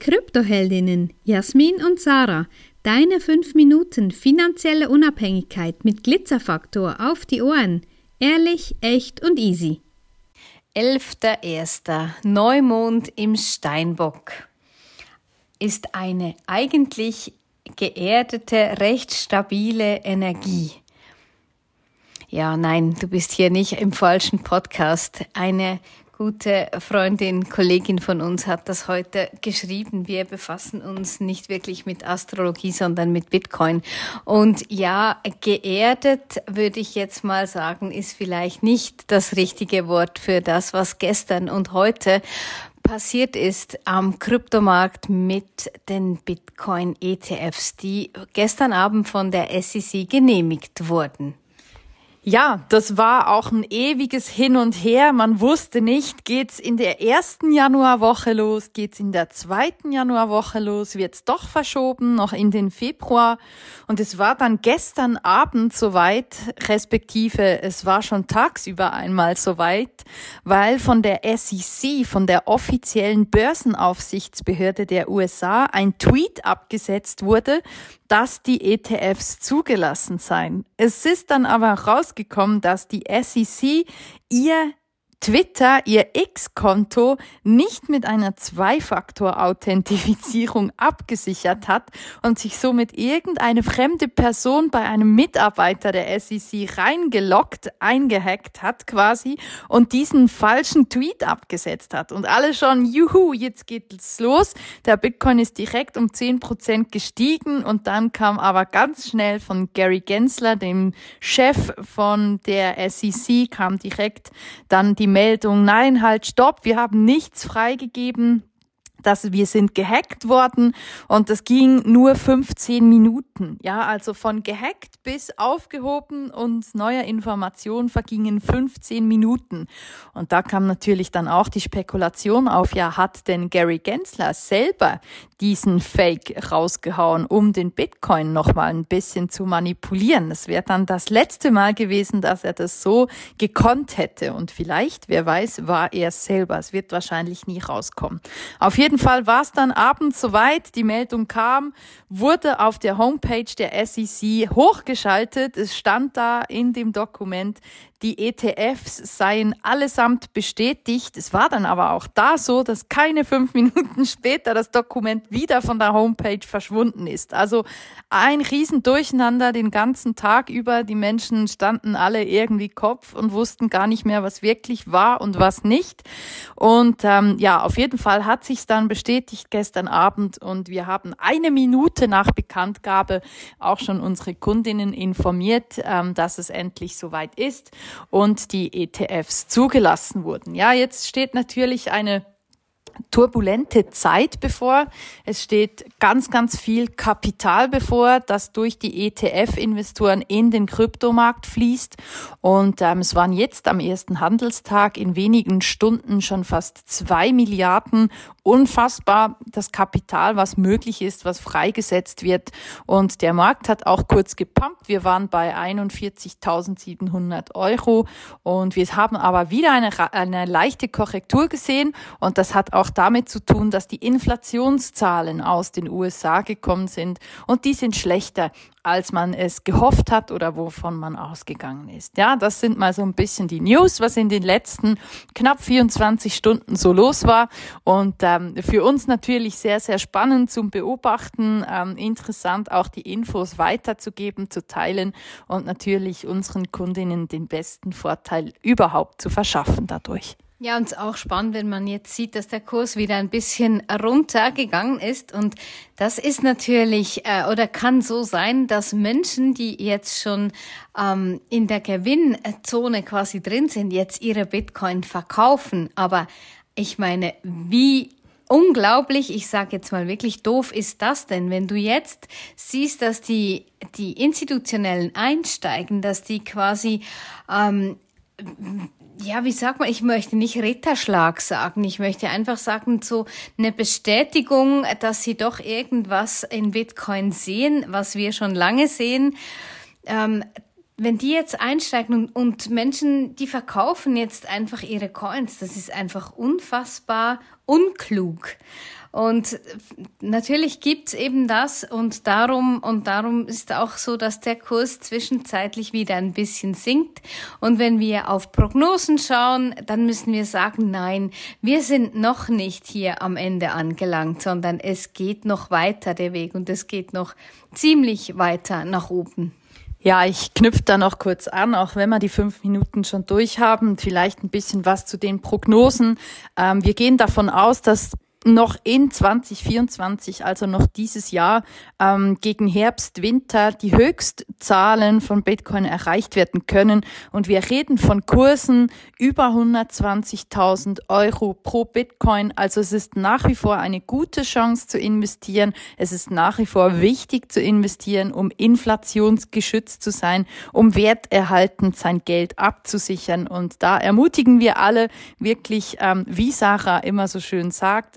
Kryptoheldinnen Jasmin und Sarah. Deine 5 Minuten finanzielle Unabhängigkeit mit Glitzerfaktor auf die Ohren. Ehrlich, echt und easy. 11.01. Neumond im Steinbock ist eine eigentlich geerdete, recht stabile Energie. Ja, nein, du bist hier nicht im falschen Podcast. Eine gute Freundin, Kollegin von uns hat das heute geschrieben. Wir befassen uns nicht wirklich mit Astrologie, sondern mit Bitcoin. Und ja, geerdet würde ich jetzt mal sagen, ist vielleicht nicht das richtige Wort für das, was gestern und heute passiert ist am Kryptomarkt mit den Bitcoin-ETFs, die gestern Abend von der SEC genehmigt wurden. Ja, das war auch ein ewiges Hin und Her. Man wusste nicht, geht's in der ersten Januarwoche los, geht's in der zweiten Januarwoche los, wird's doch verschoben, noch in den Februar. Und es war dann gestern Abend soweit, respektive es war schon tagsüber einmal soweit, weil von der SEC, von der offiziellen Börsenaufsichtsbehörde der USA, ein Tweet abgesetzt wurde, dass die ETFs zugelassen seien. Es ist dann aber rausgekommen, dass die SEC ihr Twitter ihr X-Konto nicht mit einer Zwei-Faktor-Authentifizierung abgesichert hat und sich somit irgendeine fremde Person bei einem Mitarbeiter der SEC reingelockt, eingehackt hat quasi und diesen falschen Tweet abgesetzt hat. Und alle schon, juhu, jetzt geht's los. Der Bitcoin ist direkt um 10% gestiegen und dann kam aber ganz schnell von Gary Gensler, dem Chef von der SEC, kam direkt dann die Meldung, nein, halt, stopp, wir haben nichts freigegeben, dass wir sind gehackt worden und das ging nur 15 Minuten. Ja, also von gehackt bis aufgehoben und neuer Information vergingen 15 Minuten. Und da kam natürlich dann auch die Spekulation auf, ja, hat denn Gary Gensler selber diesen Fake rausgehauen, um den Bitcoin nochmal ein bisschen zu manipulieren? Das wäre dann das letzte Mal gewesen, dass er das so gekonnt hätte. Und vielleicht, wer weiß, war er selber. Es wird wahrscheinlich nie rauskommen. Auf jeden jeden Fall war es dann abends soweit, die Meldung kam, wurde auf der Homepage der SEC hochgeschaltet. Es stand da in dem Dokument, die ETFs seien allesamt bestätigt. Es war dann aber auch da so, dass keine fünf Minuten später das Dokument wieder von der Homepage verschwunden ist. Also ein Riesendurcheinander den ganzen Tag über. Die Menschen standen alle irgendwie Kopf und wussten gar nicht mehr, was wirklich war und was nicht. Und ähm, ja, auf jeden Fall hat sich's dann bestätigt gestern Abend und wir haben eine Minute nach Bekanntgabe auch schon unsere Kundinnen informiert, ähm, dass es endlich soweit ist und die ETFs zugelassen wurden. Ja, jetzt steht natürlich eine turbulente Zeit bevor. Es steht ganz, ganz viel Kapital bevor, das durch die ETF-Investoren in den Kryptomarkt fließt. Und ähm, es waren jetzt am ersten Handelstag in wenigen Stunden schon fast zwei Milliarden unfassbar das Kapital, was möglich ist, was freigesetzt wird. Und der Markt hat auch kurz gepumpt. Wir waren bei 41.700 Euro und wir haben aber wieder eine, eine leichte Korrektur gesehen und das hat auch damit zu tun, dass die Inflationszahlen aus den USA gekommen sind und die sind schlechter als man es gehofft hat oder wovon man ausgegangen ist. Ja, das sind mal so ein bisschen die News, was in den letzten knapp 24 Stunden so los war. Und ähm, für uns natürlich sehr, sehr spannend zum Beobachten, ähm, interessant auch die Infos weiterzugeben, zu teilen und natürlich unseren Kundinnen den besten Vorteil überhaupt zu verschaffen dadurch. Ja, und auch spannend, wenn man jetzt sieht, dass der Kurs wieder ein bisschen runtergegangen ist. Und das ist natürlich äh, oder kann so sein, dass Menschen, die jetzt schon ähm, in der Gewinnzone quasi drin sind, jetzt ihre Bitcoin verkaufen. Aber ich meine, wie unglaublich, ich sage jetzt mal wirklich doof ist das denn, wenn du jetzt siehst, dass die, die institutionellen einsteigen, dass die quasi ähm, ja, wie sagt man, ich möchte nicht Ritterschlag sagen. Ich möchte einfach sagen, so eine Bestätigung, dass sie doch irgendwas in Bitcoin sehen, was wir schon lange sehen. Ähm, wenn die jetzt einsteigen und, und Menschen, die verkaufen jetzt einfach ihre Coins, das ist einfach unfassbar unklug. Und natürlich gibt's eben das und darum, und darum ist auch so, dass der Kurs zwischenzeitlich wieder ein bisschen sinkt. Und wenn wir auf Prognosen schauen, dann müssen wir sagen, nein, wir sind noch nicht hier am Ende angelangt, sondern es geht noch weiter der Weg und es geht noch ziemlich weiter nach oben. Ja, ich knüpfe da noch kurz an, auch wenn wir die fünf Minuten schon durchhaben, vielleicht ein bisschen was zu den Prognosen. Ähm, wir gehen davon aus, dass noch in 2024, also noch dieses Jahr, ähm, gegen Herbst, Winter die Höchstzahlen von Bitcoin erreicht werden können. Und wir reden von Kursen über 120.000 Euro pro Bitcoin. Also es ist nach wie vor eine gute Chance zu investieren. Es ist nach wie vor wichtig zu investieren, um inflationsgeschützt zu sein, um werterhaltend sein Geld abzusichern. Und da ermutigen wir alle wirklich, ähm, wie Sarah immer so schön sagt,